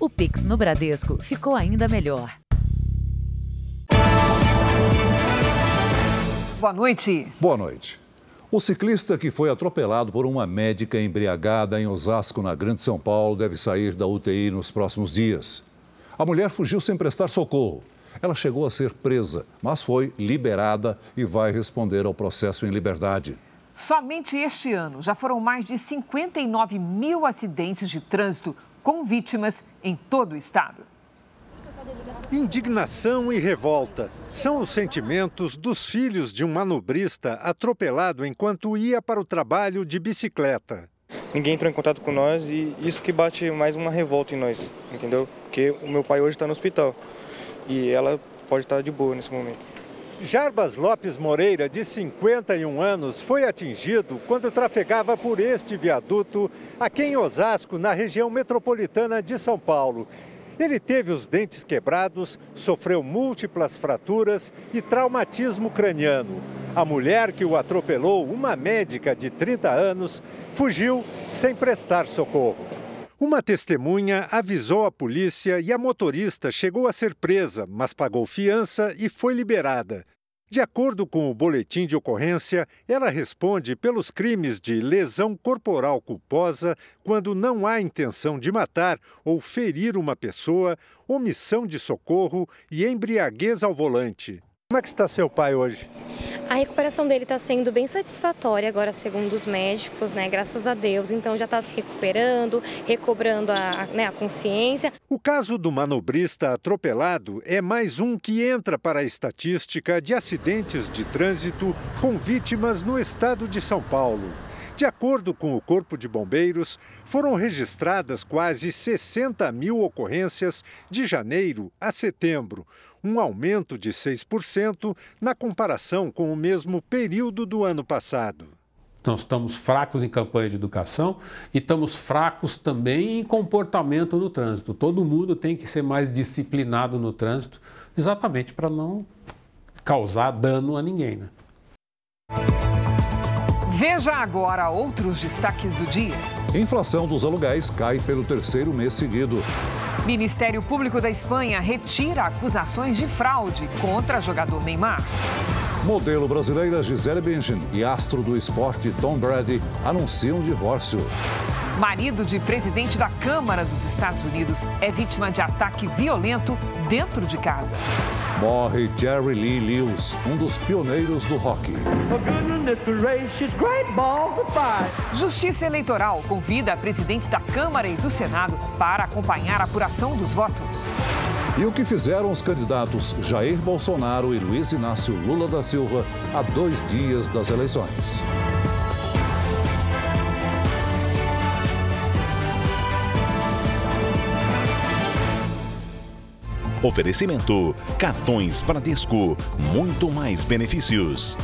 O Pix no Bradesco ficou ainda melhor. Boa noite. Boa noite. O ciclista que foi atropelado por uma médica embriagada em Osasco, na Grande São Paulo, deve sair da UTI nos próximos dias. A mulher fugiu sem prestar socorro. Ela chegou a ser presa, mas foi liberada e vai responder ao processo em liberdade. Somente este ano já foram mais de 59 mil acidentes de trânsito com vítimas em todo o estado. Indignação e revolta são os sentimentos dos filhos de um manobrista atropelado enquanto ia para o trabalho de bicicleta. Ninguém entrou em contato com nós e isso que bate mais uma revolta em nós, entendeu? Porque o meu pai hoje está no hospital e ela pode estar de boa nesse momento. Jarbas Lopes Moreira, de 51 anos, foi atingido quando trafegava por este viaduto aqui em Osasco, na região metropolitana de São Paulo. Ele teve os dentes quebrados, sofreu múltiplas fraturas e traumatismo craniano. A mulher que o atropelou, uma médica de 30 anos, fugiu sem prestar socorro. Uma testemunha avisou a polícia e a motorista chegou a ser presa, mas pagou fiança e foi liberada. De acordo com o boletim de ocorrência, ela responde pelos crimes de lesão corporal culposa quando não há intenção de matar ou ferir uma pessoa, omissão de socorro e embriaguez ao volante. Como é que está seu pai hoje? A recuperação dele está sendo bem satisfatória agora, segundo os médicos, né? Graças a Deus. Então já está se recuperando, recobrando a, né, a consciência. O caso do manobrista atropelado é mais um que entra para a estatística de acidentes de trânsito com vítimas no estado de São Paulo. De acordo com o Corpo de Bombeiros, foram registradas quase 60 mil ocorrências de janeiro a setembro, um aumento de 6% na comparação com o mesmo período do ano passado. Nós estamos fracos em campanha de educação e estamos fracos também em comportamento no trânsito. Todo mundo tem que ser mais disciplinado no trânsito, exatamente para não causar dano a ninguém. Né? Veja agora outros destaques do dia. Inflação dos aluguéis cai pelo terceiro mês seguido. Ministério Público da Espanha retira acusações de fraude contra jogador Neymar. Modelo brasileira Gisele Bündchen e astro do esporte Tom Brady anunciam divórcio. Marido de presidente da Câmara dos Estados Unidos é vítima de ataque violento dentro de casa. Morre Jerry Lee Lewis, um dos pioneiros do rock. Justiça Eleitoral convida presidentes da Câmara e do Senado para acompanhar a apuração dos votos. E o que fizeram os candidatos Jair Bolsonaro e Luiz Inácio Lula da Silva a dois dias das eleições. Oferecimento: cartões Bradesco, muito mais benefícios.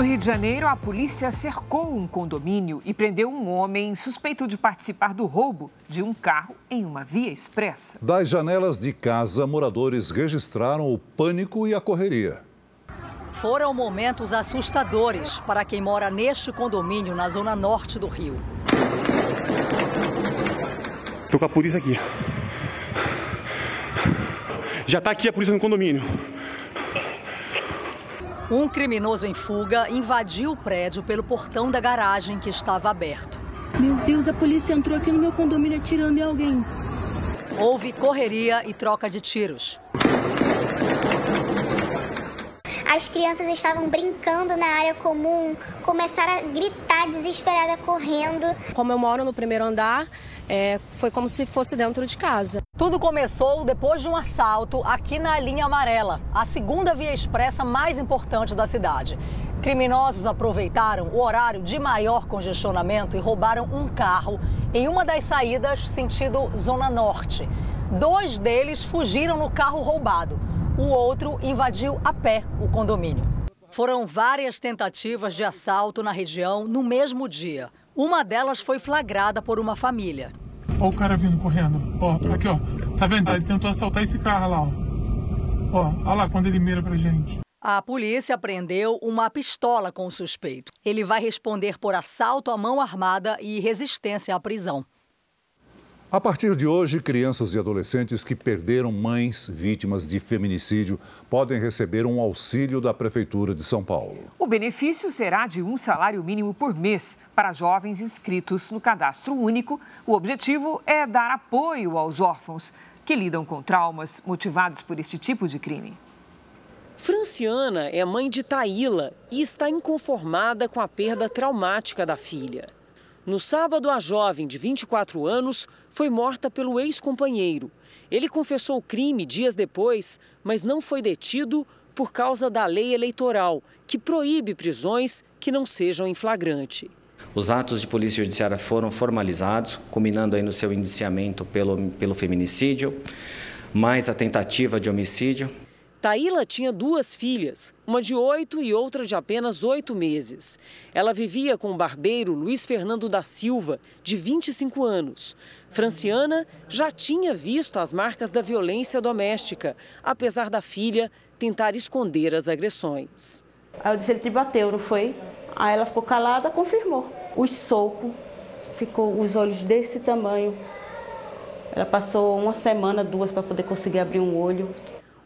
No Rio de Janeiro, a polícia cercou um condomínio e prendeu um homem suspeito de participar do roubo de um carro em uma via expressa. Das janelas de casa, moradores registraram o pânico e a correria. Foram momentos assustadores para quem mora neste condomínio na zona norte do Rio. Tô com a polícia aqui. Já tá aqui a polícia no condomínio. Um criminoso em fuga invadiu o prédio pelo portão da garagem que estava aberto. Meu Deus, a polícia entrou aqui no meu condomínio atirando em alguém. Houve correria e troca de tiros. As crianças estavam brincando na área comum, começaram a gritar desesperada correndo. Como eu moro no primeiro andar, é, foi como se fosse dentro de casa. Tudo começou depois de um assalto aqui na linha amarela, a segunda via expressa mais importante da cidade. Criminosos aproveitaram o horário de maior congestionamento e roubaram um carro em uma das saídas sentido Zona Norte. Dois deles fugiram no carro roubado. O outro invadiu a pé o condomínio. Foram várias tentativas de assalto na região no mesmo dia. Uma delas foi flagrada por uma família. Olha o cara vindo correndo. Ó, aqui, ó. Tá vendo? Ele tentou assaltar esse carro lá, ó. Ó, olha lá quando ele mira pra gente. A polícia prendeu uma pistola com o suspeito. Ele vai responder por assalto à mão armada e resistência à prisão. A partir de hoje, crianças e adolescentes que perderam mães vítimas de feminicídio podem receber um auxílio da Prefeitura de São Paulo. O benefício será de um salário mínimo por mês para jovens inscritos no cadastro único. O objetivo é dar apoio aos órfãos que lidam com traumas motivados por este tipo de crime. Franciana é mãe de Taíla e está inconformada com a perda traumática da filha. No sábado, a jovem de 24 anos foi morta pelo ex-companheiro. Ele confessou o crime dias depois, mas não foi detido por causa da lei eleitoral, que proíbe prisões que não sejam em flagrante. Os atos de polícia judiciária foram formalizados, culminando aí no seu indiciamento pelo, pelo feminicídio, mais a tentativa de homicídio. Taíla tinha duas filhas, uma de oito e outra de apenas oito meses. Ela vivia com o barbeiro Luiz Fernando da Silva, de 25 anos. Franciana já tinha visto as marcas da violência doméstica, apesar da filha tentar esconder as agressões. Aí eu disse, ele te bateu, não foi? Aí ela ficou calada, confirmou. Os socos, ficou os olhos desse tamanho. Ela passou uma semana, duas, para poder conseguir abrir um olho.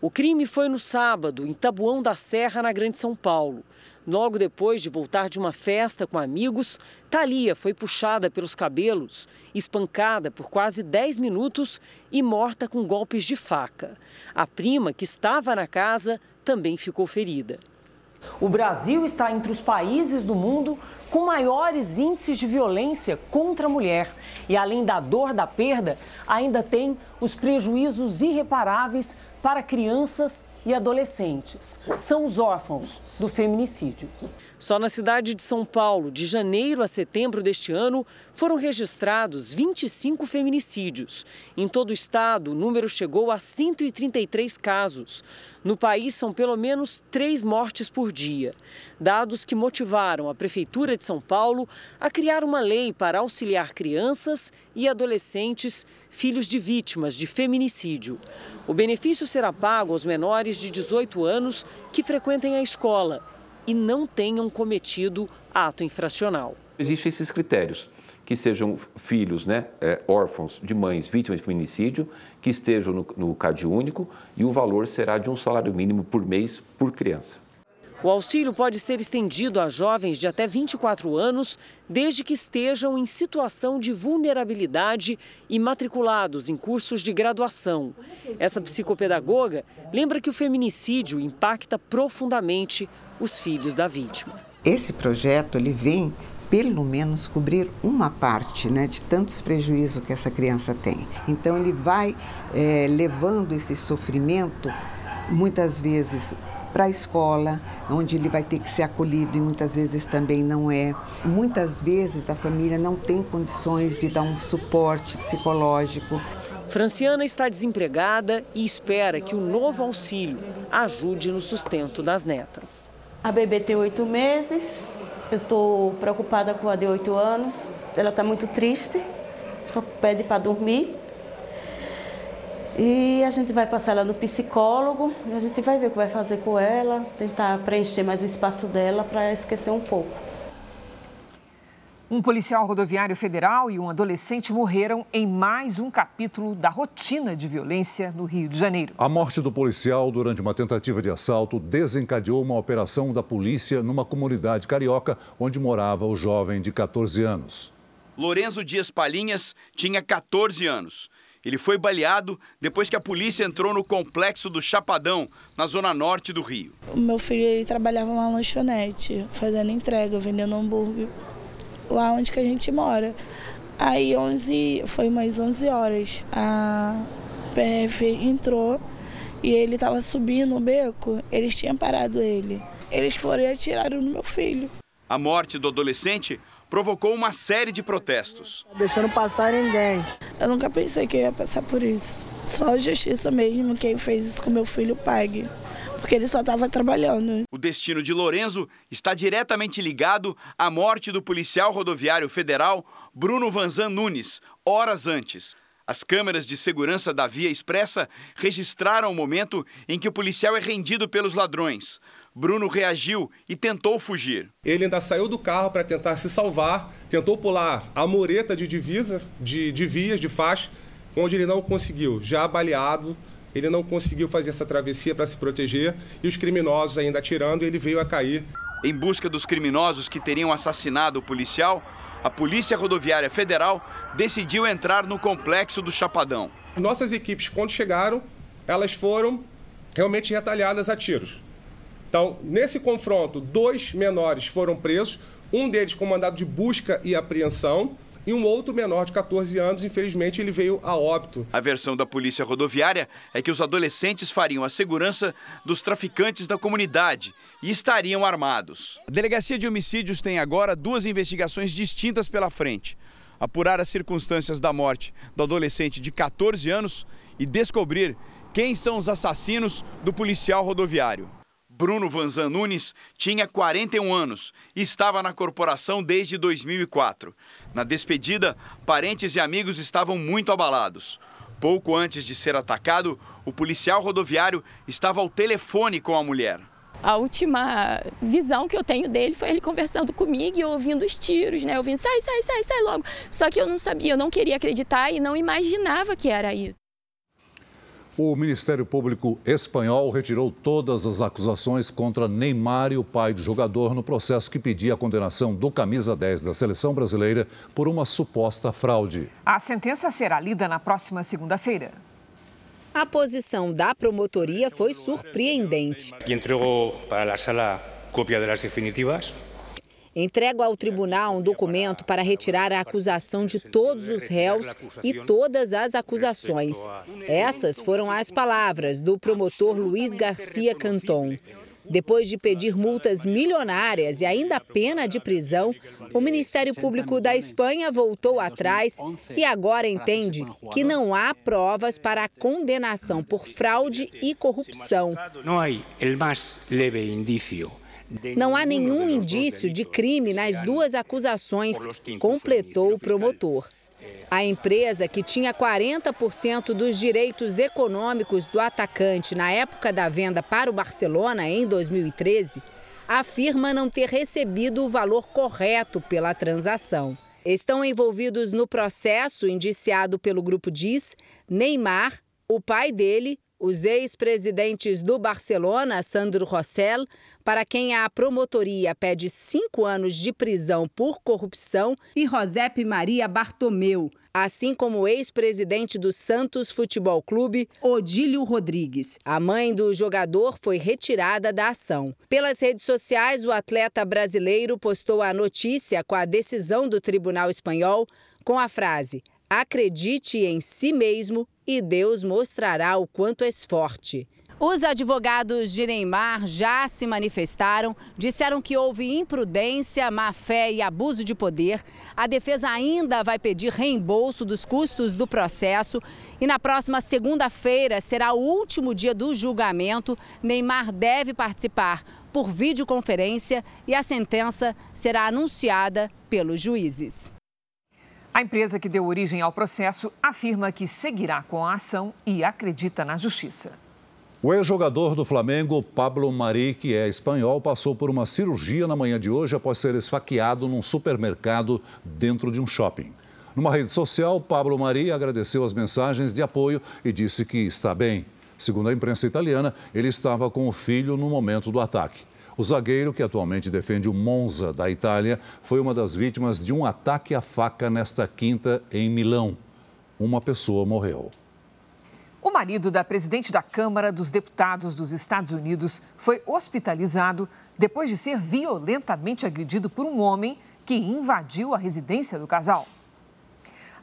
O crime foi no sábado, em Tabuão da Serra, na Grande São Paulo. Logo depois de voltar de uma festa com amigos, Thalia foi puxada pelos cabelos, espancada por quase 10 minutos e morta com golpes de faca. A prima, que estava na casa, também ficou ferida. O Brasil está entre os países do mundo com maiores índices de violência contra a mulher. E além da dor da perda, ainda tem os prejuízos irreparáveis para crianças e adolescentes. São os órfãos do feminicídio. Só na cidade de São Paulo, de janeiro a setembro deste ano, foram registrados 25 feminicídios. Em todo o estado, o número chegou a 133 casos. No país, são pelo menos três mortes por dia. Dados que motivaram a Prefeitura de São Paulo a criar uma lei para auxiliar crianças e adolescentes filhos de vítimas de feminicídio. O benefício será pago aos menores de 18 anos que frequentem a escola e não tenham cometido ato infracional. Existem esses critérios, que sejam filhos, né, é, órfãos de mães vítimas de feminicídio, que estejam no, no CAD único e o valor será de um salário mínimo por mês por criança. O auxílio pode ser estendido a jovens de até 24 anos, desde que estejam em situação de vulnerabilidade e matriculados em cursos de graduação. Essa psicopedagoga lembra que o feminicídio impacta profundamente os filhos da vítima. Esse projeto ele vem pelo menos cobrir uma parte né, de tantos prejuízos que essa criança tem. Então ele vai é, levando esse sofrimento muitas vezes para a escola, onde ele vai ter que ser acolhido e muitas vezes também não é. Muitas vezes a família não tem condições de dar um suporte psicológico. Franciana está desempregada e espera que o novo auxílio ajude no sustento das netas. A bebê tem oito meses, eu estou preocupada com a de oito anos. Ela está muito triste, só pede para dormir. E a gente vai passar ela no psicólogo e a gente vai ver o que vai fazer com ela, tentar preencher mais o espaço dela para esquecer um pouco. Um policial rodoviário federal e um adolescente morreram em mais um capítulo da rotina de violência no Rio de Janeiro. A morte do policial durante uma tentativa de assalto desencadeou uma operação da polícia numa comunidade carioca onde morava o jovem de 14 anos. Lorenzo Dias Palinhas tinha 14 anos. Ele foi baleado depois que a polícia entrou no complexo do Chapadão, na zona norte do Rio. O meu filho ele trabalhava numa lanchonete, fazendo entrega, vendendo hambúrguer, lá onde que a gente mora. Aí 11, foi mais 11 horas, a PF entrou e ele estava subindo o beco, eles tinham parado ele. Eles foram e atiraram no meu filho. A morte do adolescente provocou uma série de protestos. Deixando passar ninguém. Eu nunca pensei que ia passar por isso. Só a justiça mesmo, quem fez isso com meu filho, pague. Porque ele só estava trabalhando. O destino de Lorenzo está diretamente ligado à morte do policial rodoviário federal Bruno Vanzan Nunes, horas antes. As câmeras de segurança da Via Expressa registraram o momento em que o policial é rendido pelos ladrões. Bruno reagiu e tentou fugir. Ele ainda saiu do carro para tentar se salvar, tentou pular a mureta de divisa, de, de vias, de faixa, onde ele não conseguiu. Já baleado, ele não conseguiu fazer essa travessia para se proteger e os criminosos ainda atirando, ele veio a cair. Em busca dos criminosos que teriam assassinado o policial, a Polícia Rodoviária Federal decidiu entrar no complexo do Chapadão. Nossas equipes, quando chegaram, elas foram realmente retalhadas a tiros. Então, nesse confronto, dois menores foram presos, um deles com mandado de busca e apreensão, e um outro menor de 14 anos, infelizmente, ele veio a óbito. A versão da polícia rodoviária é que os adolescentes fariam a segurança dos traficantes da comunidade e estariam armados. A Delegacia de Homicídios tem agora duas investigações distintas pela frente: apurar as circunstâncias da morte do adolescente de 14 anos e descobrir quem são os assassinos do policial rodoviário. Bruno Vanzan Nunes tinha 41 anos e estava na corporação desde 2004. Na despedida, parentes e amigos estavam muito abalados. Pouco antes de ser atacado, o policial rodoviário estava ao telefone com a mulher. A última visão que eu tenho dele foi ele conversando comigo e ouvindo os tiros, né? Ouvindo, sai, sai, sai, sai logo. Só que eu não sabia, eu não queria acreditar e não imaginava que era isso. O Ministério Público espanhol retirou todas as acusações contra Neymar e o pai do jogador no processo que pedia a condenação do camisa 10 da seleção brasileira por uma suposta fraude. A sentença será lida na próxima segunda-feira. A posição da promotoria foi surpreendente. entregou para a sala cópia das definitivas entrego ao tribunal um documento para retirar a acusação de todos os réus e todas as acusações. Essas foram as palavras do promotor Luiz Garcia Canton. Depois de pedir multas milionárias e ainda pena de prisão, o Ministério Público da Espanha voltou atrás e agora entende que não há provas para a condenação por fraude e corrupção. Não há o mais leve indício não há nenhum indício de crime nas duas acusações, completou o promotor. A empresa, que tinha 40% dos direitos econômicos do atacante na época da venda para o Barcelona em 2013, afirma não ter recebido o valor correto pela transação. Estão envolvidos no processo indiciado pelo grupo DIS Neymar, o pai dele, os ex-presidentes do Barcelona, Sandro Rossell, para quem a promotoria pede cinco anos de prisão por corrupção, e Josep Maria Bartomeu, assim como o ex-presidente do Santos Futebol Clube, Odílio Rodrigues. A mãe do jogador foi retirada da ação. Pelas redes sociais, o atleta brasileiro postou a notícia com a decisão do Tribunal Espanhol com a frase: Acredite em si mesmo e Deus mostrará o quanto és forte. Os advogados de Neymar já se manifestaram, disseram que houve imprudência, má fé e abuso de poder. A defesa ainda vai pedir reembolso dos custos do processo e na próxima segunda-feira será o último dia do julgamento. Neymar deve participar por videoconferência e a sentença será anunciada pelos juízes. A empresa que deu origem ao processo afirma que seguirá com a ação e acredita na justiça. O ex-jogador do Flamengo, Pablo Mari, que é espanhol, passou por uma cirurgia na manhã de hoje após ser esfaqueado num supermercado dentro de um shopping. Numa rede social, Pablo Mari agradeceu as mensagens de apoio e disse que está bem. Segundo a imprensa italiana, ele estava com o filho no momento do ataque. O zagueiro, que atualmente defende o Monza da Itália, foi uma das vítimas de um ataque à faca nesta quinta em Milão. Uma pessoa morreu. O marido da presidente da Câmara dos Deputados dos Estados Unidos foi hospitalizado depois de ser violentamente agredido por um homem que invadiu a residência do casal.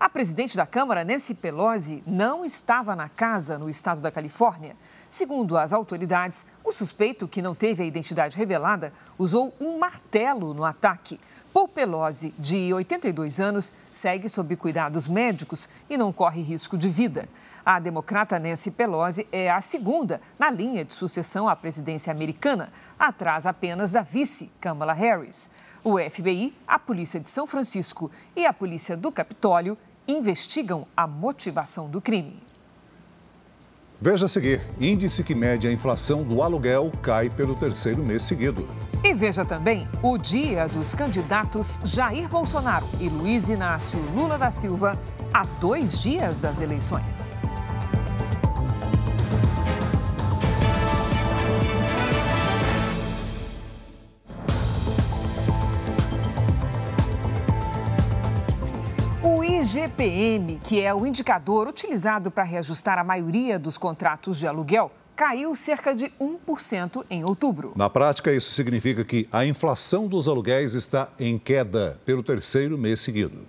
A presidente da Câmara, Nancy Pelosi, não estava na casa no estado da Califórnia. Segundo as autoridades, o suspeito, que não teve a identidade revelada, usou um martelo no ataque. Paul Pelosi, de 82 anos, segue sob cuidados médicos e não corre risco de vida. A democrata Nancy Pelosi é a segunda na linha de sucessão à presidência americana, atrás apenas da vice Kamala Harris. O FBI, a Polícia de São Francisco e a Polícia do Capitólio investigam a motivação do crime. Veja a seguir: índice que mede a inflação do aluguel cai pelo terceiro mês seguido. E veja também o dia dos candidatos Jair Bolsonaro e Luiz Inácio Lula da Silva a dois dias das eleições. IGPM, que é o indicador utilizado para reajustar a maioria dos contratos de aluguel, caiu cerca de 1% em outubro. Na prática, isso significa que a inflação dos aluguéis está em queda pelo terceiro mês seguido.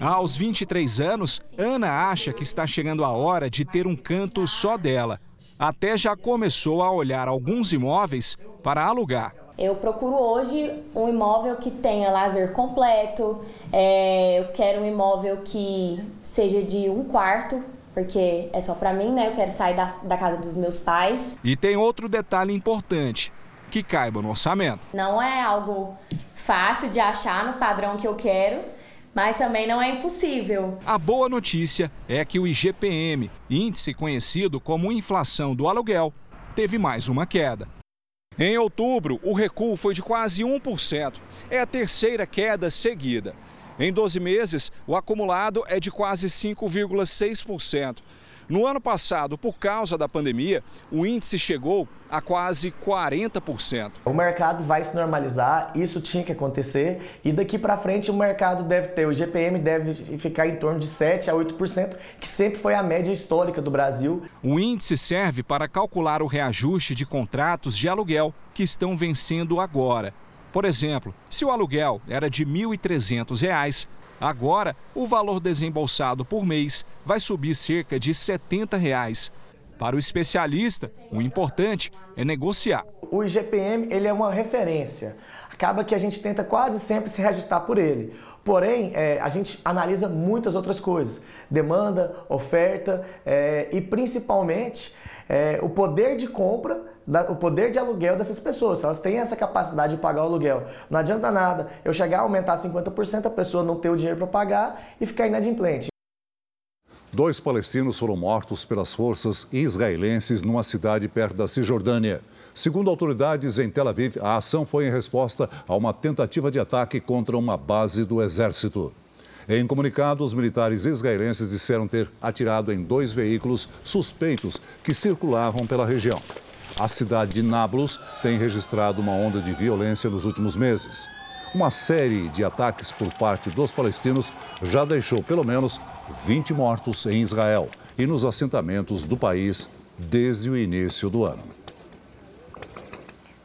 Aos 23 anos, Ana acha que está chegando a hora de ter um canto só dela. Até já começou a olhar alguns imóveis para alugar. Eu procuro hoje um imóvel que tenha lazer completo, é, eu quero um imóvel que seja de um quarto, porque é só para mim, né? Eu quero sair da, da casa dos meus pais. E tem outro detalhe importante, que caiba no orçamento. Não é algo fácil de achar no padrão que eu quero, mas também não é impossível. A boa notícia é que o IGPM, índice conhecido como inflação do aluguel, teve mais uma queda. Em outubro, o recuo foi de quase 1%. É a terceira queda seguida. Em 12 meses, o acumulado é de quase 5,6%. No ano passado, por causa da pandemia, o índice chegou a quase 40%. O mercado vai se normalizar, isso tinha que acontecer, e daqui para frente o mercado deve ter, o GPM deve ficar em torno de 7 a 8%, que sempre foi a média histórica do Brasil. O índice serve para calcular o reajuste de contratos de aluguel que estão vencendo agora. Por exemplo, se o aluguel era de R$ 1.300, agora o valor desembolsado por mês vai subir cerca de 70 reais. Para o especialista, o importante é negociar. O IGPM ele é uma referência. Acaba que a gente tenta quase sempre se reajustar por ele. Porém, é, a gente analisa muitas outras coisas: demanda, oferta é, e principalmente é, o poder de compra o poder de aluguel dessas pessoas, se elas têm essa capacidade de pagar o aluguel. Não adianta nada eu chegar a aumentar 50%, a pessoa não ter o dinheiro para pagar e ficar inadimplente. Dois palestinos foram mortos pelas forças israelenses numa cidade perto da Cisjordânia. Segundo autoridades em Tel Aviv, a ação foi em resposta a uma tentativa de ataque contra uma base do exército. Em comunicado, os militares israelenses disseram ter atirado em dois veículos suspeitos que circulavam pela região. A cidade de Nablus tem registrado uma onda de violência nos últimos meses. Uma série de ataques por parte dos palestinos já deixou pelo menos 20 mortos em Israel e nos assentamentos do país desde o início do ano.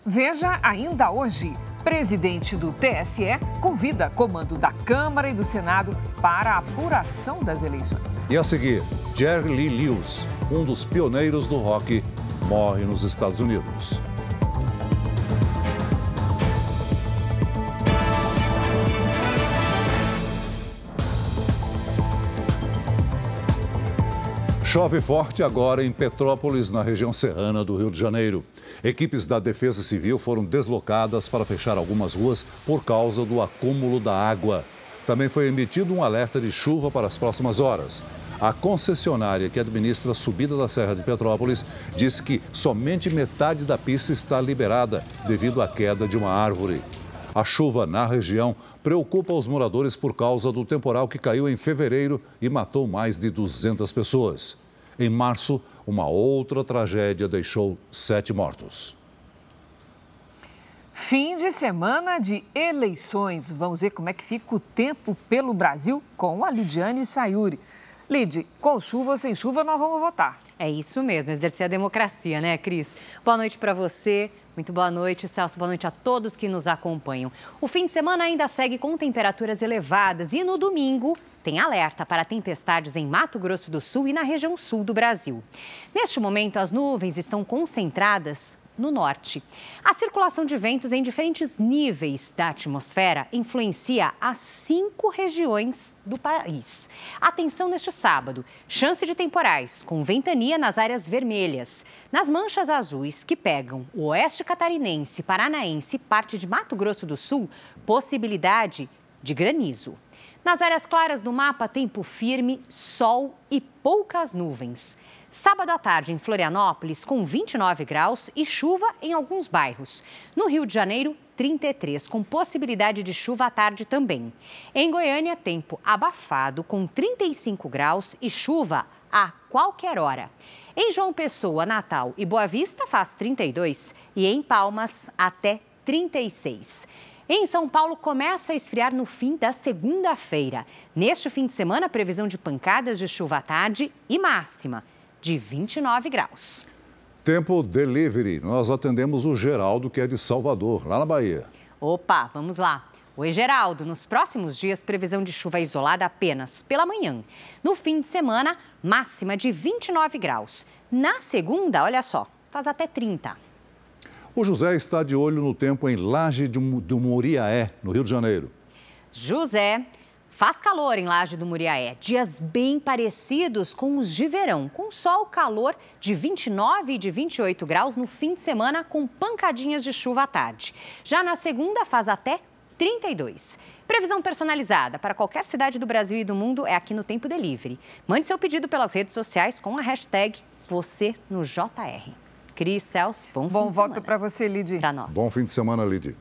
Veja ainda hoje. Presidente do TSE convida comando da Câmara e do Senado para a apuração das eleições. E a seguir, Jerry Lee Lewis, um dos pioneiros do rock morre nos Estados Unidos. Chove forte agora em Petrópolis, na região serrana do Rio de Janeiro. Equipes da Defesa Civil foram deslocadas para fechar algumas ruas por causa do acúmulo da água. Também foi emitido um alerta de chuva para as próximas horas. A concessionária que administra a subida da Serra de Petrópolis disse que somente metade da pista está liberada devido à queda de uma árvore. A chuva na região preocupa os moradores por causa do temporal que caiu em fevereiro e matou mais de 200 pessoas. Em março, uma outra tragédia deixou sete mortos. Fim de semana de eleições. Vamos ver como é que fica o tempo pelo Brasil com a Lidiane Sayuri. Lid, com chuva ou sem chuva, nós vamos votar. É isso mesmo, exercer a democracia, né, Cris? Boa noite para você. Muito boa noite, Celso. Boa noite a todos que nos acompanham. O fim de semana ainda segue com temperaturas elevadas e no domingo tem alerta para tempestades em Mato Grosso do Sul e na região sul do Brasil. Neste momento, as nuvens estão concentradas no norte. A circulação de ventos em diferentes níveis da atmosfera influencia as cinco regiões do país. Atenção neste sábado: chance de temporais com ventania nas áreas vermelhas. Nas manchas azuis que pegam o oeste catarinense, paranaense e parte de Mato Grosso do Sul, possibilidade de granizo. Nas áreas claras do mapa, tempo firme, sol e poucas nuvens. Sábado à tarde em Florianópolis, com 29 graus e chuva em alguns bairros. No Rio de Janeiro, 33, com possibilidade de chuva à tarde também. Em Goiânia, tempo abafado, com 35 graus e chuva a qualquer hora. Em João Pessoa, Natal e Boa Vista faz 32 e em Palmas até 36. Em São Paulo, começa a esfriar no fim da segunda-feira. Neste fim de semana, previsão de pancadas de chuva à tarde e máxima de 29 graus. Tempo delivery. Nós atendemos o Geraldo, que é de Salvador, lá na Bahia. Opa, vamos lá. Oi, Geraldo. Nos próximos dias, previsão de chuva isolada apenas pela manhã. No fim de semana, máxima de 29 graus. Na segunda, olha só, faz até 30. O José está de olho no tempo em Laje do Muriaé, no Rio de Janeiro. José, faz calor em Laje do Muriaé. Dias bem parecidos com os de verão, com sol, calor de 29 e de 28 graus no fim de semana, com pancadinhas de chuva à tarde. Já na segunda, faz até 32. Previsão personalizada para qualquer cidade do Brasil e do mundo é aqui no Tempo Delivery. Mande seu pedido pelas redes sociais com a hashtag você no JR. Cris, Celso, bom, bom voto para você, Lid. Para nós. Bom fim de semana, Lid.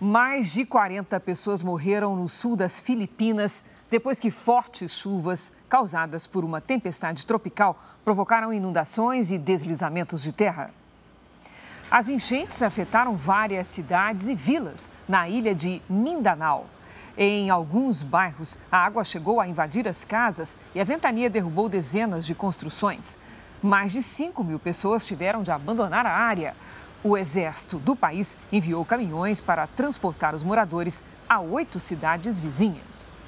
Mais de 40 pessoas morreram no sul das Filipinas depois que fortes chuvas causadas por uma tempestade tropical provocaram inundações e deslizamentos de terra. As enchentes afetaram várias cidades e vilas na ilha de Mindanao. Em alguns bairros, a água chegou a invadir as casas e a ventania derrubou dezenas de construções. Mais de 5 mil pessoas tiveram de abandonar a área. O exército do país enviou caminhões para transportar os moradores a oito cidades vizinhas.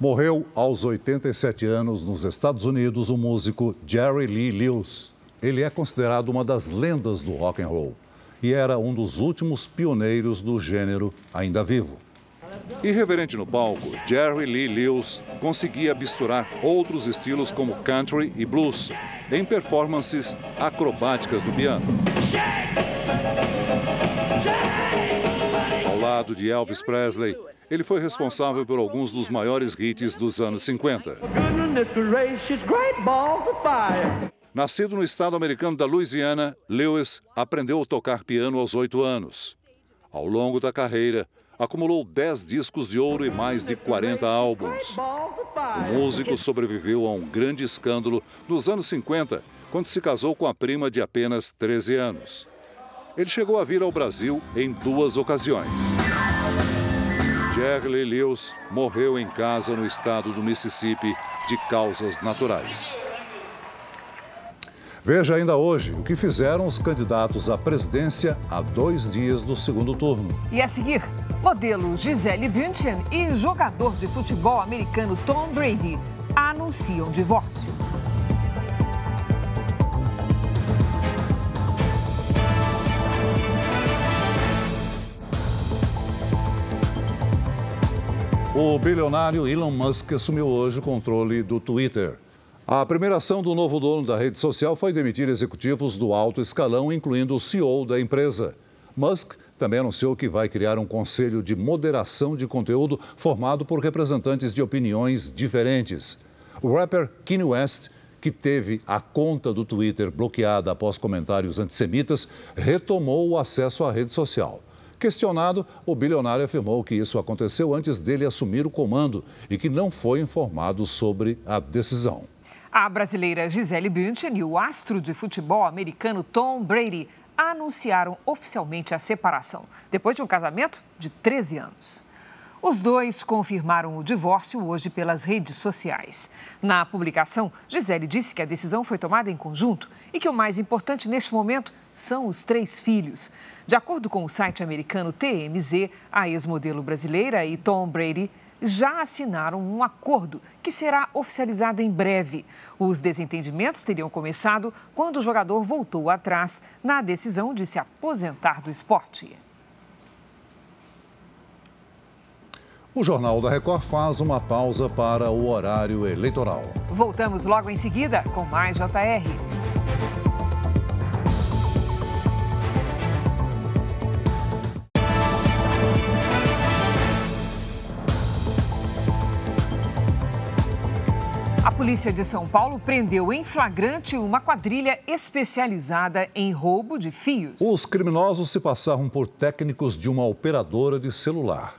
Morreu aos 87 anos nos Estados Unidos o músico Jerry Lee Lewis. Ele é considerado uma das lendas do rock and roll e era um dos últimos pioneiros do gênero ainda vivo. Irreverente no palco, Jerry Lee Lewis conseguia misturar outros estilos como country e blues em performances acrobáticas do piano. Ao lado de Elvis Presley, ele foi responsável por alguns dos maiores hits dos anos 50. Nascido no estado americano da Louisiana, Lewis aprendeu a tocar piano aos oito anos. Ao longo da carreira, acumulou 10 discos de ouro e mais de 40 álbuns. O músico sobreviveu a um grande escândalo nos anos 50, quando se casou com a prima de apenas 13 anos. Ele chegou a vir ao Brasil em duas ocasiões. Jerry Lewis morreu em casa no estado do Mississippi de causas naturais. Veja ainda hoje o que fizeram os candidatos à presidência há dois dias do segundo turno. E a seguir, modelo Gisele Bündchen e jogador de futebol americano Tom Brady anunciam divórcio. O bilionário Elon Musk assumiu hoje o controle do Twitter. A primeira ação do novo dono da rede social foi demitir executivos do alto escalão, incluindo o CEO da empresa. Musk também anunciou que vai criar um conselho de moderação de conteúdo formado por representantes de opiniões diferentes. O rapper Kanye West, que teve a conta do Twitter bloqueada após comentários antissemitas, retomou o acesso à rede social. Questionado, o bilionário afirmou que isso aconteceu antes dele assumir o comando e que não foi informado sobre a decisão. A brasileira Gisele Bündchen e o astro de futebol americano Tom Brady anunciaram oficialmente a separação, depois de um casamento de 13 anos. Os dois confirmaram o divórcio hoje pelas redes sociais. Na publicação, Gisele disse que a decisão foi tomada em conjunto e que o mais importante neste momento são os três filhos. De acordo com o site americano TMZ, a ex-modelo brasileira e Tom Brady já assinaram um acordo que será oficializado em breve. Os desentendimentos teriam começado quando o jogador voltou atrás na decisão de se aposentar do esporte. O Jornal da Record faz uma pausa para o horário eleitoral. Voltamos logo em seguida com mais JR. polícia de São Paulo prendeu em flagrante uma quadrilha especializada em roubo de fios. Os criminosos se passavam por técnicos de uma operadora de celular.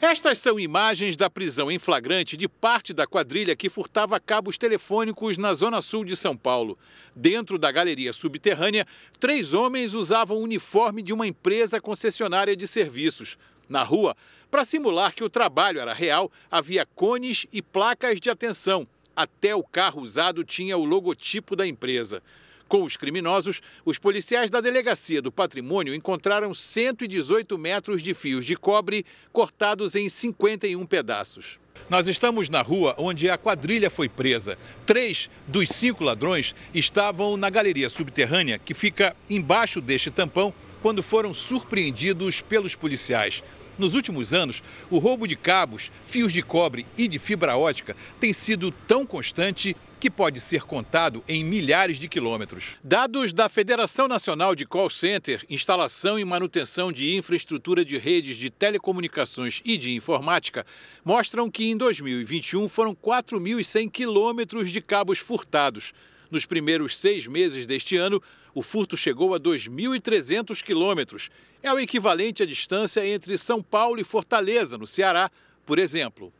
Estas são imagens da prisão em flagrante de parte da quadrilha que furtava cabos telefônicos na zona sul de São Paulo. Dentro da galeria subterrânea, três homens usavam o uniforme de uma empresa concessionária de serviços. Na rua, para simular que o trabalho era real, havia cones e placas de atenção até o carro usado tinha o logotipo da empresa. Com os criminosos, os policiais da Delegacia do Patrimônio encontraram 118 metros de fios de cobre cortados em 51 pedaços. Nós estamos na rua onde a quadrilha foi presa. Três dos cinco ladrões estavam na galeria subterrânea que fica embaixo deste tampão quando foram surpreendidos pelos policiais. Nos últimos anos, o roubo de cabos, fios de cobre e de fibra ótica tem sido tão constante que pode ser contado em milhares de quilômetros. Dados da Federação Nacional de Call Center, Instalação e Manutenção de Infraestrutura de Redes de Telecomunicações e de Informática mostram que em 2021 foram 4.100 quilômetros de cabos furtados. Nos primeiros seis meses deste ano, o furto chegou a 2.300 quilômetros. É o equivalente à distância entre São Paulo e Fortaleza, no Ceará, por exemplo.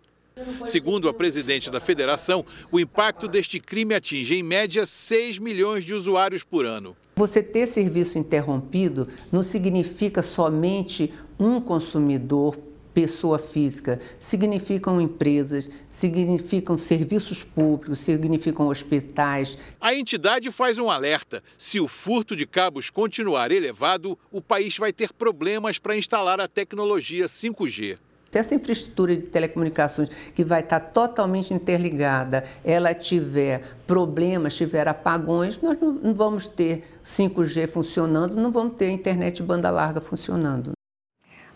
Segundo a presidente da federação, o impacto deste crime atinge em média 6 milhões de usuários por ano. Você ter serviço interrompido não significa somente um consumidor pessoa física, significam empresas, significam serviços públicos, significam hospitais. A entidade faz um alerta: se o furto de cabos continuar elevado, o país vai ter problemas para instalar a tecnologia 5G. Se essa infraestrutura de telecomunicações que vai estar totalmente interligada, ela tiver problemas, tiver apagões, nós não vamos ter 5G funcionando, não vamos ter internet banda larga funcionando.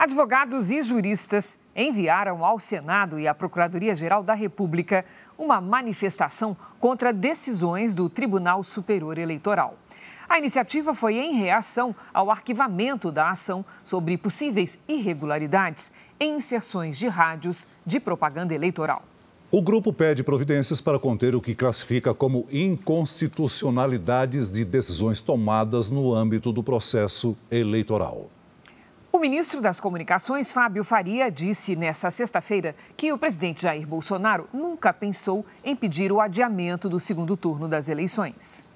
Advogados e juristas enviaram ao Senado e à Procuradoria-Geral da República uma manifestação contra decisões do Tribunal Superior Eleitoral. A iniciativa foi em reação ao arquivamento da ação sobre possíveis irregularidades em inserções de rádios de propaganda eleitoral. O grupo pede providências para conter o que classifica como inconstitucionalidades de decisões tomadas no âmbito do processo eleitoral. O ministro das Comunicações, Fábio Faria, disse nesta sexta-feira que o presidente Jair Bolsonaro nunca pensou em pedir o adiamento do segundo turno das eleições.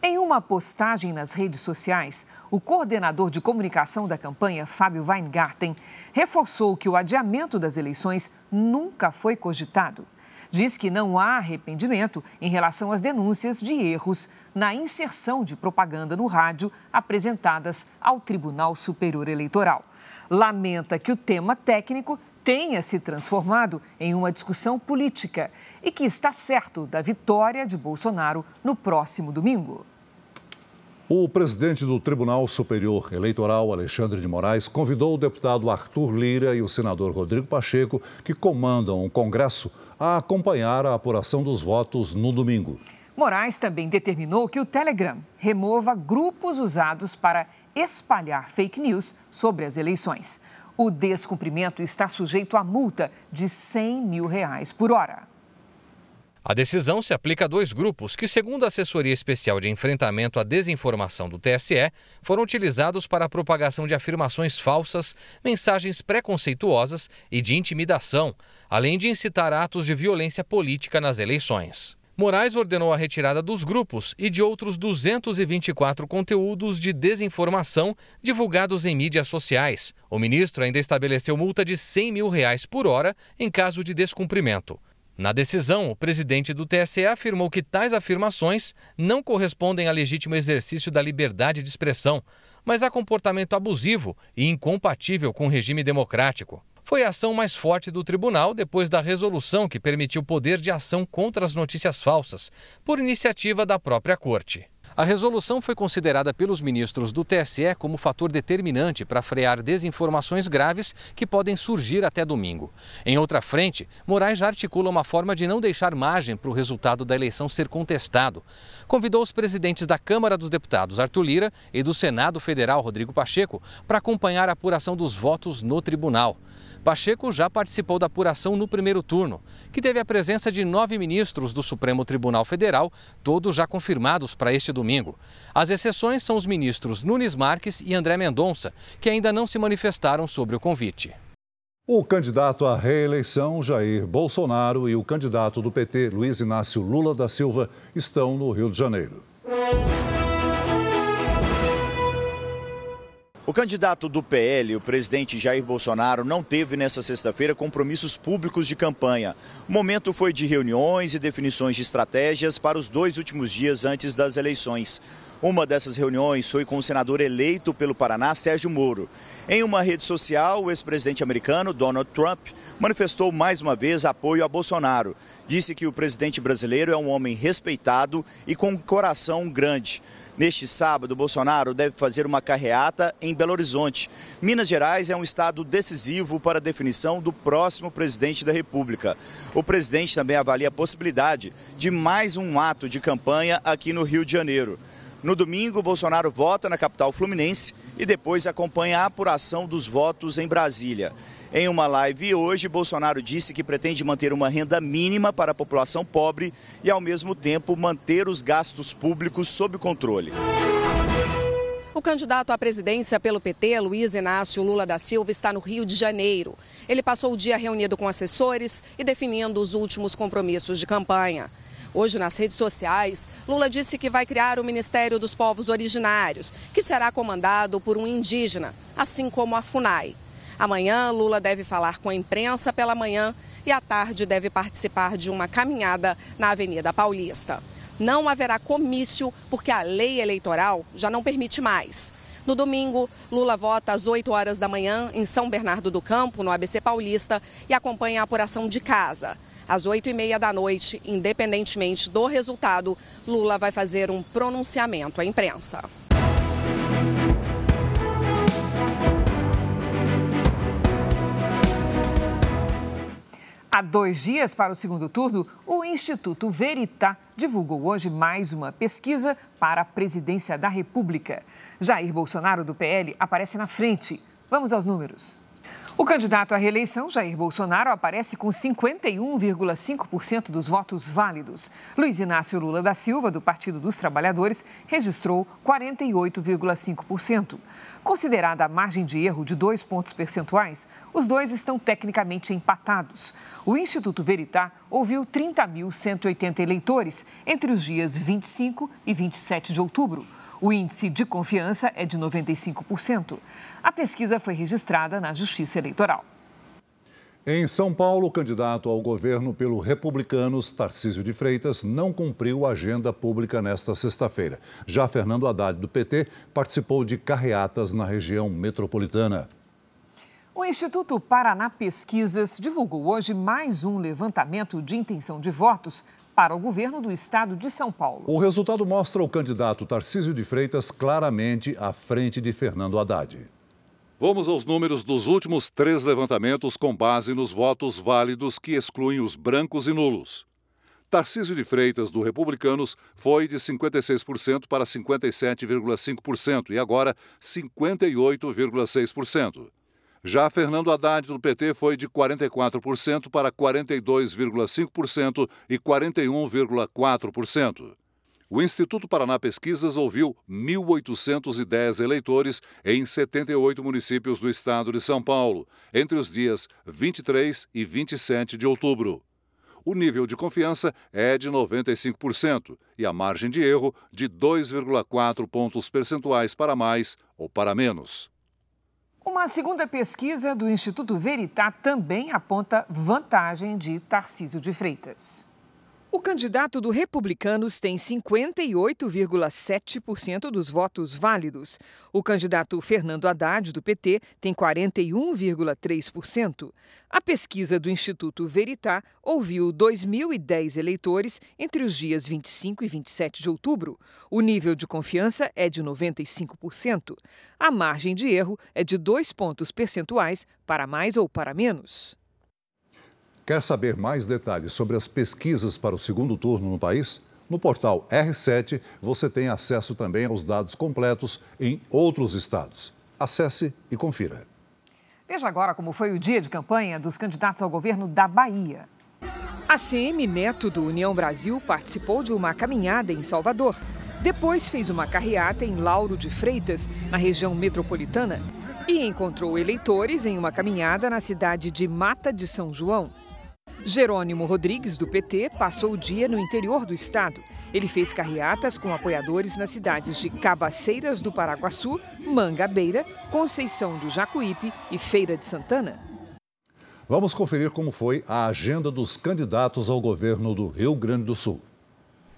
Em uma postagem nas redes sociais, o coordenador de comunicação da campanha, Fábio Weingarten, reforçou que o adiamento das eleições nunca foi cogitado diz que não há arrependimento em relação às denúncias de erros na inserção de propaganda no rádio apresentadas ao Tribunal Superior Eleitoral. Lamenta que o tema técnico tenha se transformado em uma discussão política e que está certo da vitória de Bolsonaro no próximo domingo. O presidente do Tribunal Superior Eleitoral, Alexandre de Moraes, convidou o deputado Arthur Lira e o senador Rodrigo Pacheco, que comandam o Congresso, a acompanhar a apuração dos votos no domingo. Moraes também determinou que o Telegram remova grupos usados para espalhar fake news sobre as eleições. O descumprimento está sujeito a multa de 100 mil reais por hora. A decisão se aplica a dois grupos que, segundo a Assessoria Especial de Enfrentamento à Desinformação do TSE, foram utilizados para a propagação de afirmações falsas, mensagens preconceituosas e de intimidação, além de incitar atos de violência política nas eleições. Moraes ordenou a retirada dos grupos e de outros 224 conteúdos de desinformação divulgados em mídias sociais. O ministro ainda estabeleceu multa de 100 mil reais por hora em caso de descumprimento. Na decisão, o presidente do TSE afirmou que tais afirmações não correspondem a legítimo exercício da liberdade de expressão, mas a comportamento abusivo e incompatível com o regime democrático. Foi a ação mais forte do tribunal depois da resolução que permitiu poder de ação contra as notícias falsas, por iniciativa da própria Corte. A resolução foi considerada pelos ministros do TSE como fator determinante para frear desinformações graves que podem surgir até domingo. Em outra frente, Moraes já articula uma forma de não deixar margem para o resultado da eleição ser contestado. Convidou os presidentes da Câmara dos Deputados, Arthur Lira, e do Senado Federal, Rodrigo Pacheco, para acompanhar a apuração dos votos no tribunal. Pacheco já participou da apuração no primeiro turno, que teve a presença de nove ministros do Supremo Tribunal Federal, todos já confirmados para este domingo. As exceções são os ministros Nunes Marques e André Mendonça, que ainda não se manifestaram sobre o convite. O candidato à reeleição, Jair Bolsonaro, e o candidato do PT, Luiz Inácio Lula da Silva, estão no Rio de Janeiro. O candidato do PL, o presidente Jair Bolsonaro, não teve nesta sexta-feira compromissos públicos de campanha. O momento foi de reuniões e definições de estratégias para os dois últimos dias antes das eleições. Uma dessas reuniões foi com o senador eleito pelo Paraná, Sérgio Moro. Em uma rede social, o ex-presidente americano Donald Trump manifestou mais uma vez apoio a Bolsonaro. Disse que o presidente brasileiro é um homem respeitado e com um coração grande. Neste sábado, Bolsonaro deve fazer uma carreata em Belo Horizonte. Minas Gerais é um estado decisivo para a definição do próximo presidente da República. O presidente também avalia a possibilidade de mais um ato de campanha aqui no Rio de Janeiro. No domingo, Bolsonaro vota na capital fluminense e depois acompanha a apuração dos votos em Brasília. Em uma live hoje, Bolsonaro disse que pretende manter uma renda mínima para a população pobre e, ao mesmo tempo, manter os gastos públicos sob controle. O candidato à presidência pelo PT, Luiz Inácio Lula da Silva, está no Rio de Janeiro. Ele passou o dia reunido com assessores e definindo os últimos compromissos de campanha. Hoje, nas redes sociais, Lula disse que vai criar o Ministério dos Povos Originários, que será comandado por um indígena, assim como a FUNAI. Amanhã, Lula deve falar com a imprensa pela manhã e à tarde deve participar de uma caminhada na Avenida Paulista. Não haverá comício porque a lei eleitoral já não permite mais. No domingo, Lula vota às 8 horas da manhã em São Bernardo do Campo, no ABC Paulista, e acompanha a apuração de casa. Às oito e meia da noite, independentemente do resultado, Lula vai fazer um pronunciamento à imprensa. Há dois dias para o segundo turno, o Instituto Veritá divulgou hoje mais uma pesquisa para a presidência da República. Jair Bolsonaro, do PL, aparece na frente. Vamos aos números. O candidato à reeleição, Jair Bolsonaro, aparece com 51,5% dos votos válidos. Luiz Inácio Lula da Silva, do Partido dos Trabalhadores, registrou 48,5%. Considerada a margem de erro de dois pontos percentuais, os dois estão tecnicamente empatados. O Instituto Veritá ouviu 30.180 eleitores entre os dias 25 e 27 de outubro. O índice de confiança é de 95%. A pesquisa foi registrada na Justiça Eleitoral. Em São Paulo, o candidato ao governo pelo Republicanos, Tarcísio de Freitas, não cumpriu a agenda pública nesta sexta-feira. Já Fernando Haddad, do PT, participou de carreatas na região metropolitana. O Instituto Paraná Pesquisas divulgou hoje mais um levantamento de intenção de votos para o governo do estado de São Paulo. O resultado mostra o candidato Tarcísio de Freitas claramente à frente de Fernando Haddad. Vamos aos números dos últimos três levantamentos com base nos votos válidos que excluem os brancos e nulos. Tarcísio de Freitas, do Republicanos, foi de 56% para 57,5% e agora 58,6%. Já Fernando Haddad, do PT, foi de 44% para 42,5% e 41,4%. O Instituto Paraná Pesquisas ouviu 1.810 eleitores em 78 municípios do estado de São Paulo, entre os dias 23 e 27 de outubro. O nível de confiança é de 95% e a margem de erro de 2,4 pontos percentuais para mais ou para menos. Uma segunda pesquisa do Instituto Veritá também aponta vantagem de Tarcísio de Freitas. O candidato do Republicanos tem 58,7% dos votos válidos. O candidato Fernando Haddad, do PT, tem 41,3%. A pesquisa do Instituto Veritá ouviu 2.010 eleitores entre os dias 25 e 27 de outubro. O nível de confiança é de 95%. A margem de erro é de dois pontos percentuais para mais ou para menos. Quer saber mais detalhes sobre as pesquisas para o segundo turno no país? No portal R7 você tem acesso também aos dados completos em outros estados. Acesse e confira. Veja agora como foi o dia de campanha dos candidatos ao governo da Bahia. A CM Neto do União Brasil participou de uma caminhada em Salvador. Depois fez uma carreata em Lauro de Freitas, na região metropolitana, e encontrou eleitores em uma caminhada na cidade de Mata de São João. Jerônimo Rodrigues, do PT, passou o dia no interior do estado. Ele fez carreatas com apoiadores nas cidades de Cabaceiras do Paraguaçu, Mangabeira, Conceição do Jacuípe e Feira de Santana. Vamos conferir como foi a agenda dos candidatos ao governo do Rio Grande do Sul.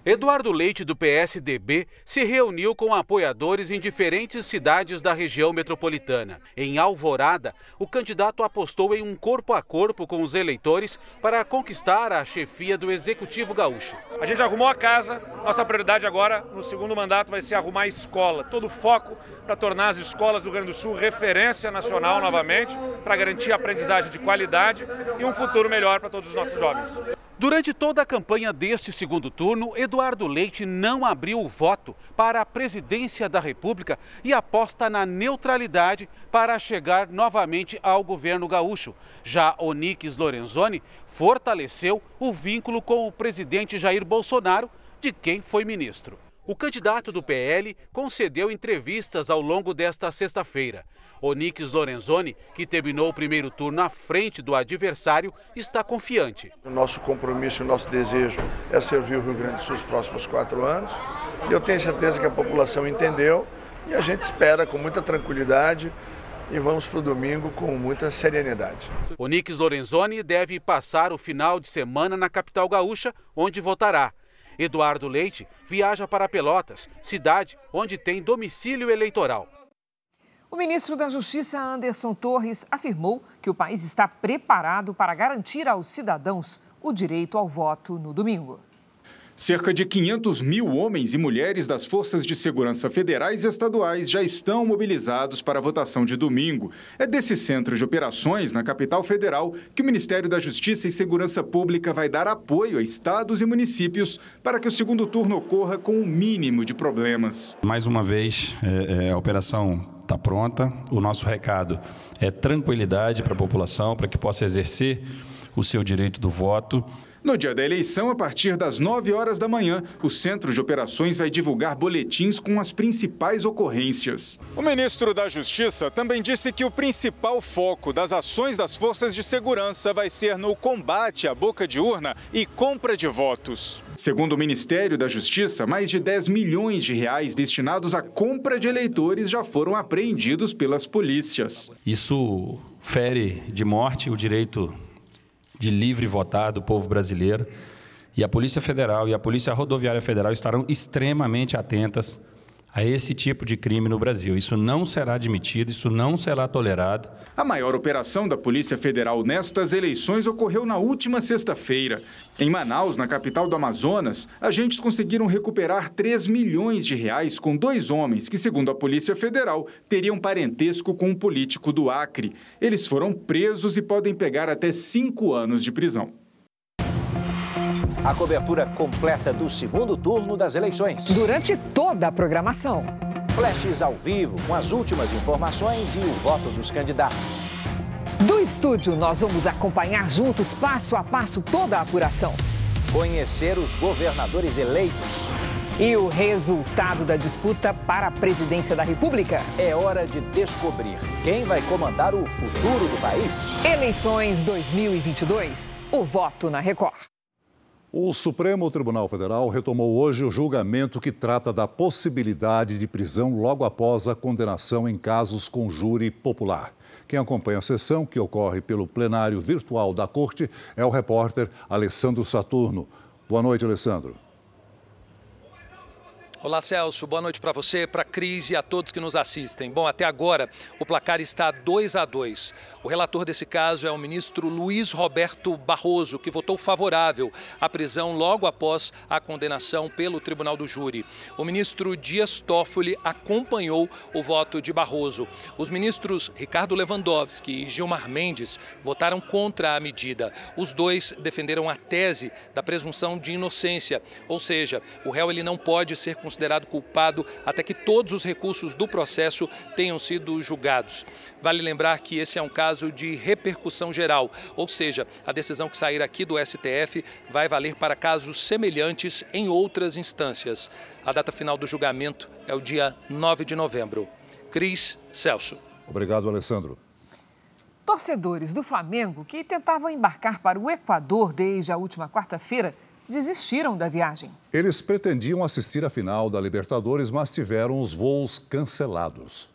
Eduardo Leite, do PSDB, se reuniu com apoiadores em diferentes cidades da região metropolitana. Em Alvorada, o candidato apostou em um corpo a corpo com os eleitores para conquistar a chefia do Executivo Gaúcho. A gente arrumou a casa, nossa prioridade agora, no segundo mandato, vai ser arrumar a escola. Todo o foco para tornar as escolas do Rio Grande do Sul referência nacional novamente, para garantir aprendizagem de qualidade e um futuro melhor para todos os nossos jovens. Durante toda a campanha deste segundo turno, Eduardo Leite não abriu o voto para a presidência da República e aposta na neutralidade para chegar novamente ao governo gaúcho. Já Onix Lorenzoni fortaleceu o vínculo com o presidente Jair Bolsonaro, de quem foi ministro. O candidato do PL concedeu entrevistas ao longo desta sexta-feira. Onix Lorenzoni, que terminou o primeiro turno à frente do adversário, está confiante. O nosso compromisso o nosso desejo é servir o Rio Grande do Sul nos próximos quatro anos. E eu tenho certeza que a população entendeu e a gente espera com muita tranquilidade e vamos para o domingo com muita serenidade. Onix Lorenzoni deve passar o final de semana na capital gaúcha, onde votará. Eduardo Leite viaja para Pelotas, cidade onde tem domicílio eleitoral. O ministro da Justiça, Anderson Torres, afirmou que o país está preparado para garantir aos cidadãos o direito ao voto no domingo. Cerca de 500 mil homens e mulheres das Forças de Segurança Federais e Estaduais já estão mobilizados para a votação de domingo. É desse centro de operações, na capital federal, que o Ministério da Justiça e Segurança Pública vai dar apoio a estados e municípios para que o segundo turno ocorra com o mínimo de problemas. Mais uma vez, é, é, a operação está pronta. O nosso recado é tranquilidade para a população, para que possa exercer o seu direito do voto. No dia da eleição, a partir das 9 horas da manhã, o Centro de Operações vai divulgar boletins com as principais ocorrências. O ministro da Justiça também disse que o principal foco das ações das forças de segurança vai ser no combate à boca de urna e compra de votos. Segundo o Ministério da Justiça, mais de 10 milhões de reais destinados à compra de eleitores já foram apreendidos pelas polícias. Isso fere de morte o direito de livre votar do povo brasileiro. E a Polícia Federal e a Polícia Rodoviária Federal estarão extremamente atentas a esse tipo de crime no Brasil. Isso não será admitido, isso não será tolerado. A maior operação da Polícia Federal nestas eleições ocorreu na última sexta-feira. Em Manaus, na capital do Amazonas, agentes conseguiram recuperar 3 milhões de reais com dois homens que, segundo a Polícia Federal, teriam parentesco com um político do Acre. Eles foram presos e podem pegar até cinco anos de prisão a cobertura completa do segundo turno das eleições. Durante toda a programação. Flashes ao vivo com as últimas informações e o voto dos candidatos. Do estúdio, nós vamos acompanhar juntos, passo a passo, toda a apuração. Conhecer os governadores eleitos. E o resultado da disputa para a presidência da República? É hora de descobrir quem vai comandar o futuro do país. Eleições 2022. O voto na Record. O Supremo Tribunal Federal retomou hoje o julgamento que trata da possibilidade de prisão logo após a condenação em casos com júri popular. Quem acompanha a sessão, que ocorre pelo plenário virtual da Corte, é o repórter Alessandro Saturno. Boa noite, Alessandro. Olá, Celso. Boa noite para você, para a Cris e a todos que nos assistem. Bom, até agora o placar está 2 a 2. O relator desse caso é o ministro Luiz Roberto Barroso, que votou favorável à prisão logo após a condenação pelo Tribunal do Júri. O ministro Dias Toffoli acompanhou o voto de Barroso. Os ministros Ricardo Lewandowski e Gilmar Mendes votaram contra a medida. Os dois defenderam a tese da presunção de inocência, ou seja, o réu ele não pode ser considerado culpado até que todos os recursos do processo tenham sido julgados. Vale lembrar que esse é um caso de repercussão geral, ou seja, a decisão que sair aqui do STF vai valer para casos semelhantes em outras instâncias. A data final do julgamento é o dia 9 de novembro. Cris Celso. Obrigado, Alessandro. Torcedores do Flamengo que tentavam embarcar para o Equador desde a última quarta-feira desistiram da viagem. Eles pretendiam assistir a final da Libertadores, mas tiveram os voos cancelados.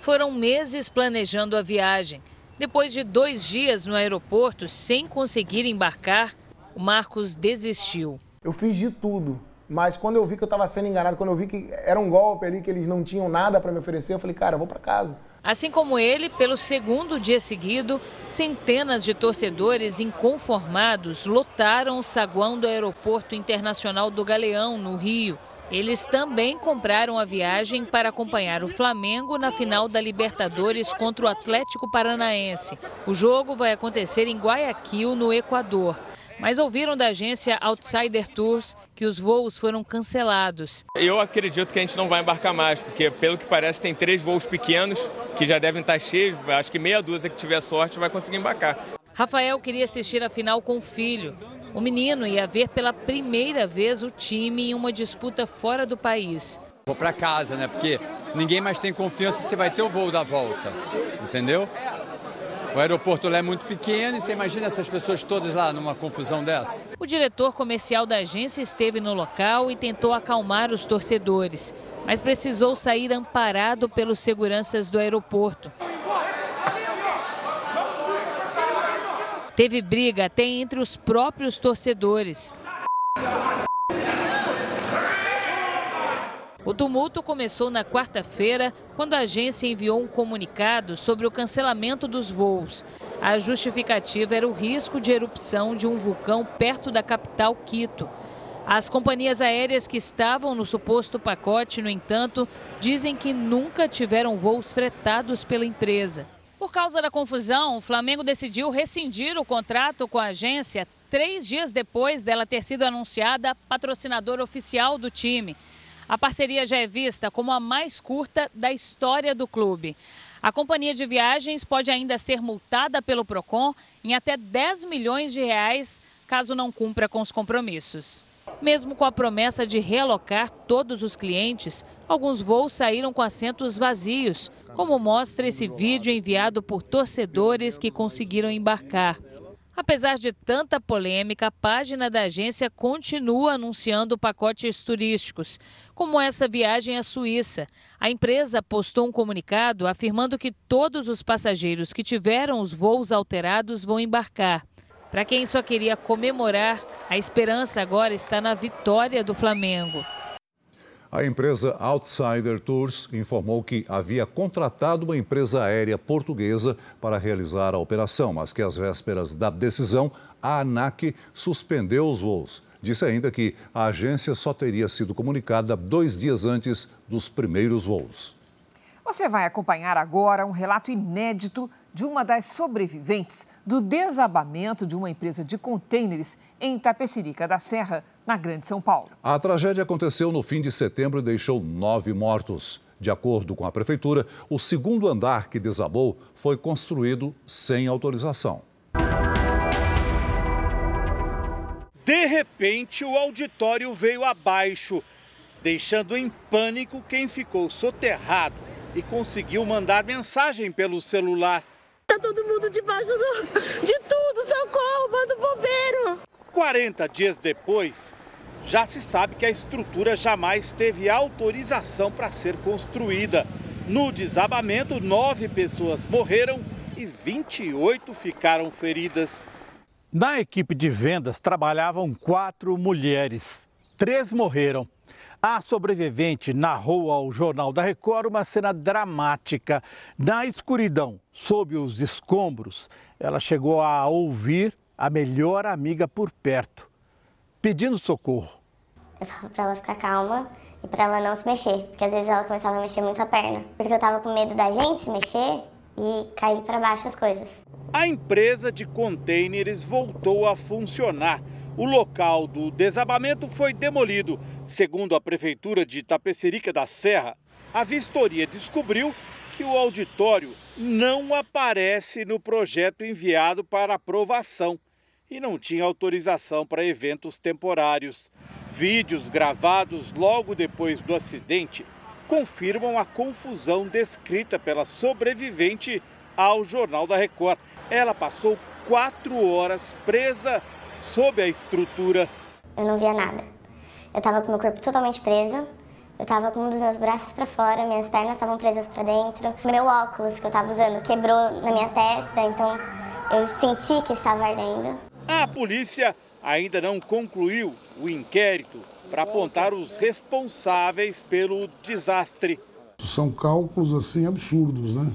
Foram meses planejando a viagem. Depois de dois dias no aeroporto sem conseguir embarcar, o Marcos desistiu. Eu fiz de tudo, mas quando eu vi que eu estava sendo enganado, quando eu vi que era um golpe ali, que eles não tinham nada para me oferecer, eu falei, cara, eu vou para casa. Assim como ele, pelo segundo dia seguido, centenas de torcedores inconformados lotaram o saguão do Aeroporto Internacional do Galeão, no Rio. Eles também compraram a viagem para acompanhar o Flamengo na final da Libertadores contra o Atlético Paranaense. O jogo vai acontecer em Guayaquil, no Equador mas ouviram da agência Outsider Tours que os voos foram cancelados. Eu acredito que a gente não vai embarcar mais, porque pelo que parece tem três voos pequenos que já devem estar cheios, acho que meia dúzia que tiver sorte vai conseguir embarcar. Rafael queria assistir a final com o filho. O menino ia ver pela primeira vez o time em uma disputa fora do país. Vou para casa, né? Porque ninguém mais tem confiança se vai ter o voo da volta, entendeu? O aeroporto lá é muito pequeno e você imagina essas pessoas todas lá numa confusão dessa? O diretor comercial da agência esteve no local e tentou acalmar os torcedores, mas precisou sair amparado pelos seguranças do aeroporto. Teve briga até entre os próprios torcedores. O tumulto começou na quarta-feira, quando a agência enviou um comunicado sobre o cancelamento dos voos. A justificativa era o risco de erupção de um vulcão perto da capital Quito. As companhias aéreas que estavam no suposto pacote, no entanto, dizem que nunca tiveram voos fretados pela empresa. Por causa da confusão, o Flamengo decidiu rescindir o contrato com a agência três dias depois dela ter sido anunciada patrocinador oficial do time. A parceria já é vista como a mais curta da história do clube. A companhia de viagens pode ainda ser multada pelo Procon em até 10 milhões de reais caso não cumpra com os compromissos. Mesmo com a promessa de realocar todos os clientes, alguns voos saíram com assentos vazios, como mostra esse vídeo enviado por torcedores que conseguiram embarcar. Apesar de tanta polêmica, a página da agência continua anunciando pacotes turísticos, como essa viagem à Suíça. A empresa postou um comunicado afirmando que todos os passageiros que tiveram os voos alterados vão embarcar. Para quem só queria comemorar, a esperança agora está na vitória do Flamengo. A empresa Outsider Tours informou que havia contratado uma empresa aérea portuguesa para realizar a operação, mas que às vésperas da decisão, a ANAC suspendeu os voos. Disse ainda que a agência só teria sido comunicada dois dias antes dos primeiros voos. Você vai acompanhar agora um relato inédito de uma das sobreviventes do desabamento de uma empresa de contêineres em Tapecirica da Serra, na Grande São Paulo. A tragédia aconteceu no fim de setembro e deixou nove mortos. De acordo com a prefeitura, o segundo andar que desabou foi construído sem autorização. De repente, o auditório veio abaixo, deixando em pânico quem ficou soterrado e conseguiu mandar mensagem pelo celular. Tá todo mundo debaixo do, de tudo, socorro, manda o bombeiro. 40 dias depois, já se sabe que a estrutura jamais teve autorização para ser construída. No desabamento, nove pessoas morreram e 28 ficaram feridas. Na equipe de vendas trabalhavam quatro mulheres. Três morreram. A sobrevivente narrou ao Jornal da Record uma cena dramática. Na escuridão, sob os escombros, ela chegou a ouvir a melhor amiga por perto, pedindo socorro. Eu falo para ela ficar calma e para ela não se mexer, porque às vezes ela começava a mexer muito a perna, porque eu tava com medo da gente se mexer e cair para baixo as coisas. A empresa de contêineres voltou a funcionar. O local do desabamento foi demolido. Segundo a Prefeitura de Itapecerica da Serra, a vistoria descobriu que o auditório não aparece no projeto enviado para aprovação e não tinha autorização para eventos temporários. Vídeos gravados logo depois do acidente confirmam a confusão descrita pela sobrevivente ao Jornal da Record. Ela passou quatro horas presa sob a estrutura. Eu não via nada. Eu estava com meu corpo totalmente preso. Eu estava com um dos meus braços para fora, minhas pernas estavam presas para dentro. Meu óculos que eu estava usando quebrou na minha testa, então eu senti que estava ardendo. A polícia ainda não concluiu o inquérito para apontar os responsáveis pelo desastre. São cálculos assim absurdos, né?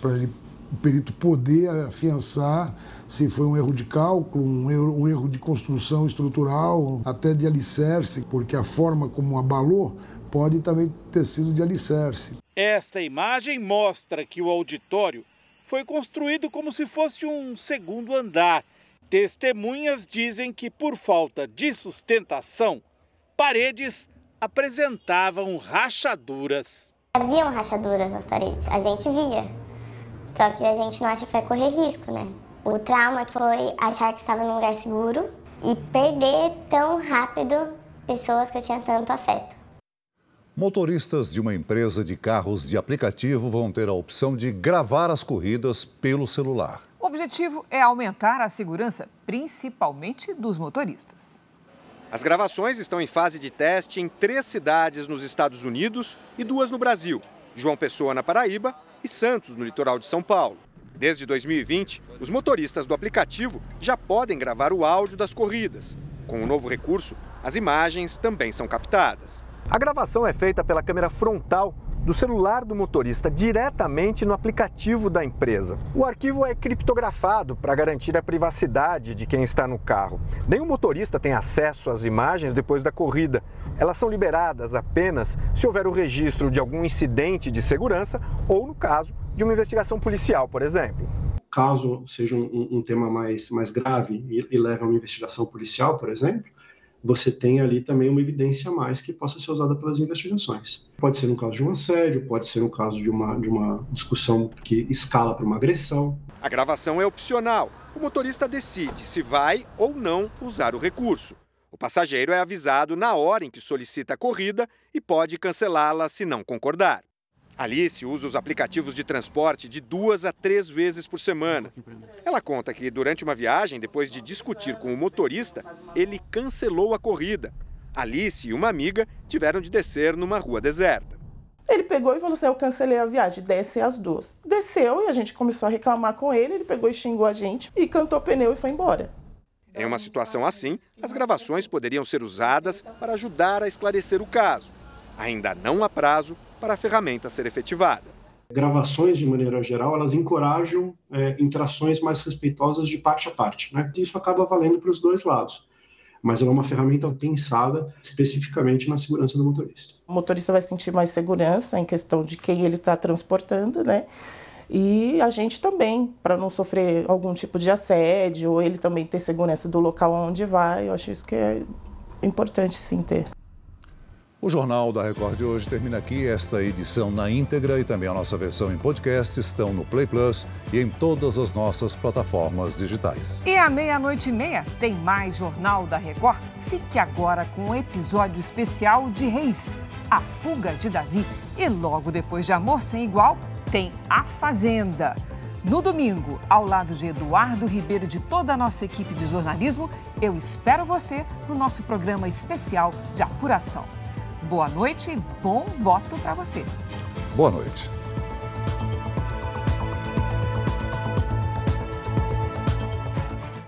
Para ele o perito poder afiançar se foi um erro de cálculo, um erro, um erro de construção estrutural, até de alicerce, porque a forma como abalou pode também ter sido de alicerce. Esta imagem mostra que o auditório foi construído como se fosse um segundo andar. Testemunhas dizem que, por falta de sustentação, paredes apresentavam rachaduras. Haviam rachaduras nas paredes, a gente via. Só que a gente não acha que vai correr risco, né? O trauma foi achar que estava num lugar seguro e perder tão rápido pessoas que eu tinha tanto afeto. Motoristas de uma empresa de carros de aplicativo vão ter a opção de gravar as corridas pelo celular. O objetivo é aumentar a segurança, principalmente dos motoristas. As gravações estão em fase de teste em três cidades nos Estados Unidos e duas no Brasil: João Pessoa, na Paraíba, e Santos, no litoral de São Paulo. Desde 2020, os motoristas do aplicativo já podem gravar o áudio das corridas. Com o novo recurso, as imagens também são captadas. A gravação é feita pela câmera frontal do celular do motorista diretamente no aplicativo da empresa. O arquivo é criptografado para garantir a privacidade de quem está no carro. Nenhum motorista tem acesso às imagens depois da corrida. Elas são liberadas apenas se houver o registro de algum incidente de segurança ou, no caso, de uma investigação policial, por exemplo. Caso seja um, um tema mais, mais grave e, e leve a uma investigação policial, por exemplo, você tem ali também uma evidência a mais que possa ser usada pelas investigações. Pode ser no caso de um assédio, pode ser no caso de uma, de uma discussão que escala para uma agressão. A gravação é opcional. O motorista decide se vai ou não usar o recurso. O passageiro é avisado na hora em que solicita a corrida e pode cancelá-la se não concordar. Alice usa os aplicativos de transporte de duas a três vezes por semana. Ela conta que durante uma viagem, depois de discutir com o motorista, ele cancelou a corrida. Alice e uma amiga tiveram de descer numa rua deserta. Ele pegou e falou assim: Eu cancelei a viagem, desce as duas. Desceu e a gente começou a reclamar com ele. Ele pegou e xingou a gente e cantou pneu e foi embora. Em uma situação assim, as gravações poderiam ser usadas para ajudar a esclarecer o caso. Ainda não há prazo para a ferramenta ser efetivada. Gravações, de maneira geral, elas encorajam é, interações mais respeitosas de parte a parte. Né? Isso acaba valendo para os dois lados mas ela é uma ferramenta pensada especificamente na segurança do motorista. O motorista vai sentir mais segurança em questão de quem ele está transportando, né? E a gente também, para não sofrer algum tipo de assédio, ou ele também ter segurança do local onde vai, eu acho isso que é importante sim ter. O Jornal da Record de hoje termina aqui. Esta edição na íntegra e também a nossa versão em podcast estão no Play Plus e em todas as nossas plataformas digitais. E à meia-noite e meia tem mais Jornal da Record. Fique agora com um episódio especial de Reis, A Fuga de Davi. E logo depois de Amor Sem Igual, tem A Fazenda. No domingo, ao lado de Eduardo Ribeiro e de toda a nossa equipe de jornalismo, eu espero você no nosso programa especial de apuração boa noite e bom voto para você. Boa noite.